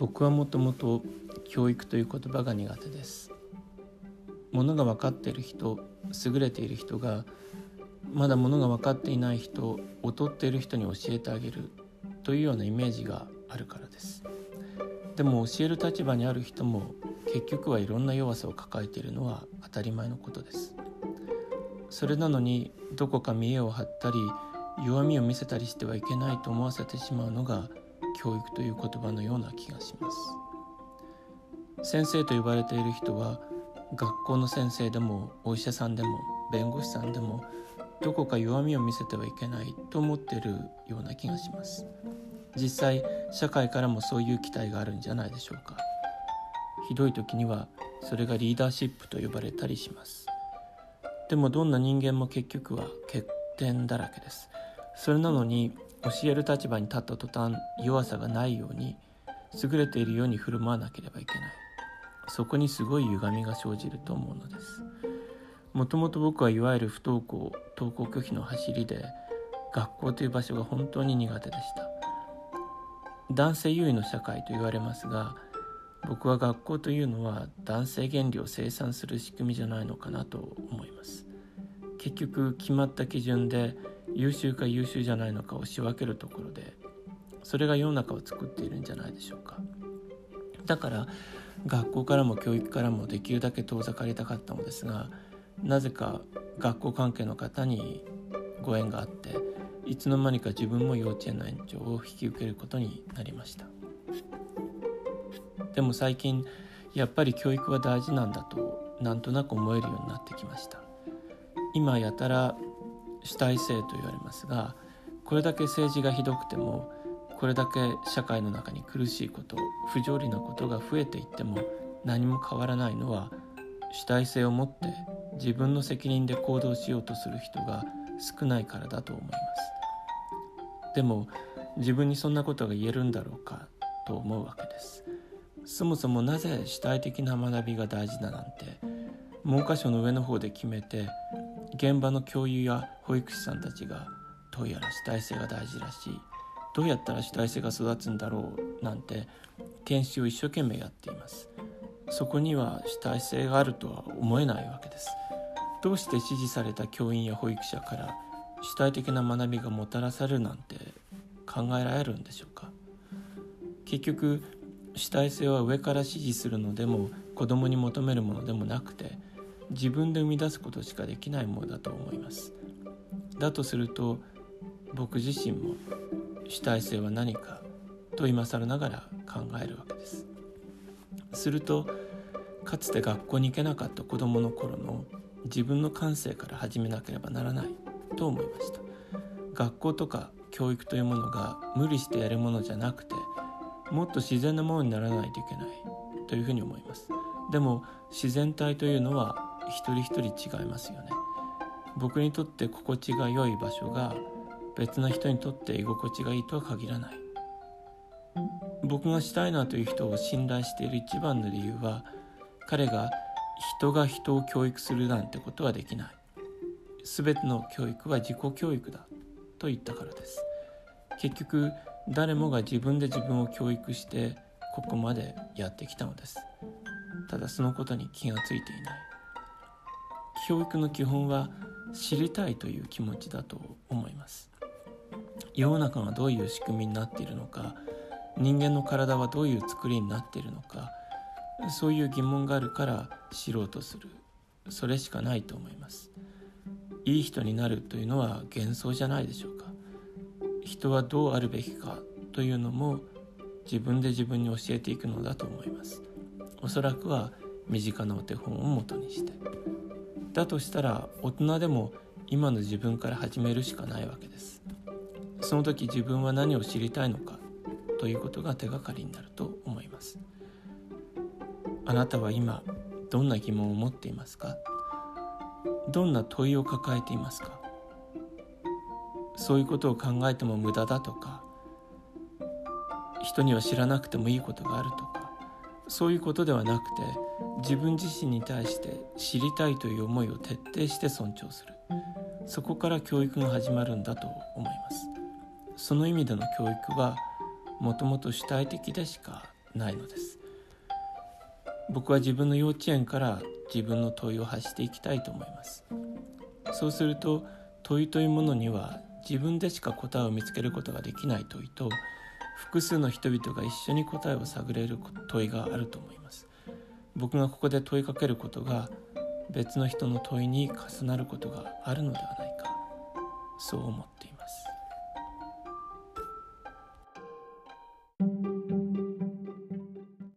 僕はもともと教育という言葉が苦手です。ものが分かっている人優れている人がまだものが分かっていない人劣っている人に教えてあげるというようなイメージがあるからです。でも教える立場にある人も結局はいろんな弱さを抱えているのは当たり前のことです。それなのにどこか見栄を張ったり弱みを見せたりしてはいけないと思わせてしまうのが教育という言葉のような気がします。先生と呼ばれている人は学校の先生でもお医者さんでも弁護士さんでもどこか弱みを見せてはいけないと思っているような気がします。実際社会からもそういう期待があるんじゃないでしょうか。ひどい時にはそれがリーダーシップと呼ばれたりします。でもどんな人間も結局は欠点だらけです。それなのに教える立場に立った途端弱さがないように優れているように振る舞わなければいけない。そこにすごい歪みが生じると思うのです。もともと僕はいわゆる不登校登校拒否の走りで学校という場所が本当に苦手でした。男性優位の社会と言われますが僕は学校というのは男性原理を生産する仕組みじゃないのかなと思います。結局決まった基準で優秀か優秀じゃないのかを仕分けるところでそれが世の中を作っているんじゃないでしょうか。だから学校からも教育からもできるだけ遠ざかりたかったのですがなぜか学校関係の方にご縁があっていつの間にか自分も幼稚園の園長を引き受けることになりました。でも最近やっぱり教育は大事なんだとなんとなく思えるようになってきました。今やたら主体性と言われますがこれだけ政治がひどくてもこれだけ社会の中に苦しいこと不条理なことが増えていっても何も変わらないのは主体性を持って自分の責任で行動しようとする人が少ないからだと思います。でも自分にそんなことが言えるんだろうかと思うわけです。そもそもなぜ主体的な学びが大事だなんて文科省の上の方で決めて現場の教諭や保育士さんたちがどうやら主体性が大事らしい。どうやったら主体性が育つんだろうなんて研修を一生懸命やっています。そこには主体性があるとは思えないわけです。どうして指示された教員や保育者から主体的な学びがもたらされるなんて考えられるんでしょうか。結局主体性は上から指示するのでも子供に求めるものでもなくて自分で生み出すことしかできないものだと思います。だとすると僕自身も主体性は何かと今更ながら考えるわけです。するとかつて学校に行けなかった子どもの頃の自分の感性から始めなければならないと思いました。学校とか教育というものが無理してやるものじゃなくてもっと自然なものにならないといけないというふうに思います。でも自然体というのは一人一人違いますよね。僕にとって心地が良い場所が別な人にとって居心地がいいとは限らない。僕がしたいなという人を信頼している一番の理由は彼が人が人を教育するなんてことはできない。全ての教育は自己教育だと言ったからです。結局誰もが自分で自分を教育してここまでやってきたのです。ただそのことに気がついていない。教育の基本は知りたいという気持ちだと思います。世の中がどういう仕組みになっているのか人間の体はどういう作りになっているのかそういう疑問があるから知ろうとする。それしかないと思います。いい人になるというのは幻想じゃないでしょうか。人はどうあるべきかというのも自分で自分に教えていくのだと思います。おそらくは身近なお手本をもとにして。だとしたら大人でも今の自分から始めるしかないわけです。その時自分は何を知りたいのかということが手がかりになると思います。あなたは今どんな疑問を持っていますか？どんな問いを抱えていますか？そういうことを考えても無駄だとか人には知らなくてもいいことがあるとかそういうことではなくて自分自身に対して知りたいという思いを徹底して尊重する。そこから教育が始まるんだと思います。その意味での教育はもともと主体的でしかないのです。僕は自分の幼稚園から自分の問いを発していきたいと思います。そうすると問いというものには自分でしか答えを見つけることができない問いと複数の人々が一緒に答えを探れる問いがあると思います。僕がここで問いかけることが別の人の問いに重なることがあるのではないか。そう思っています。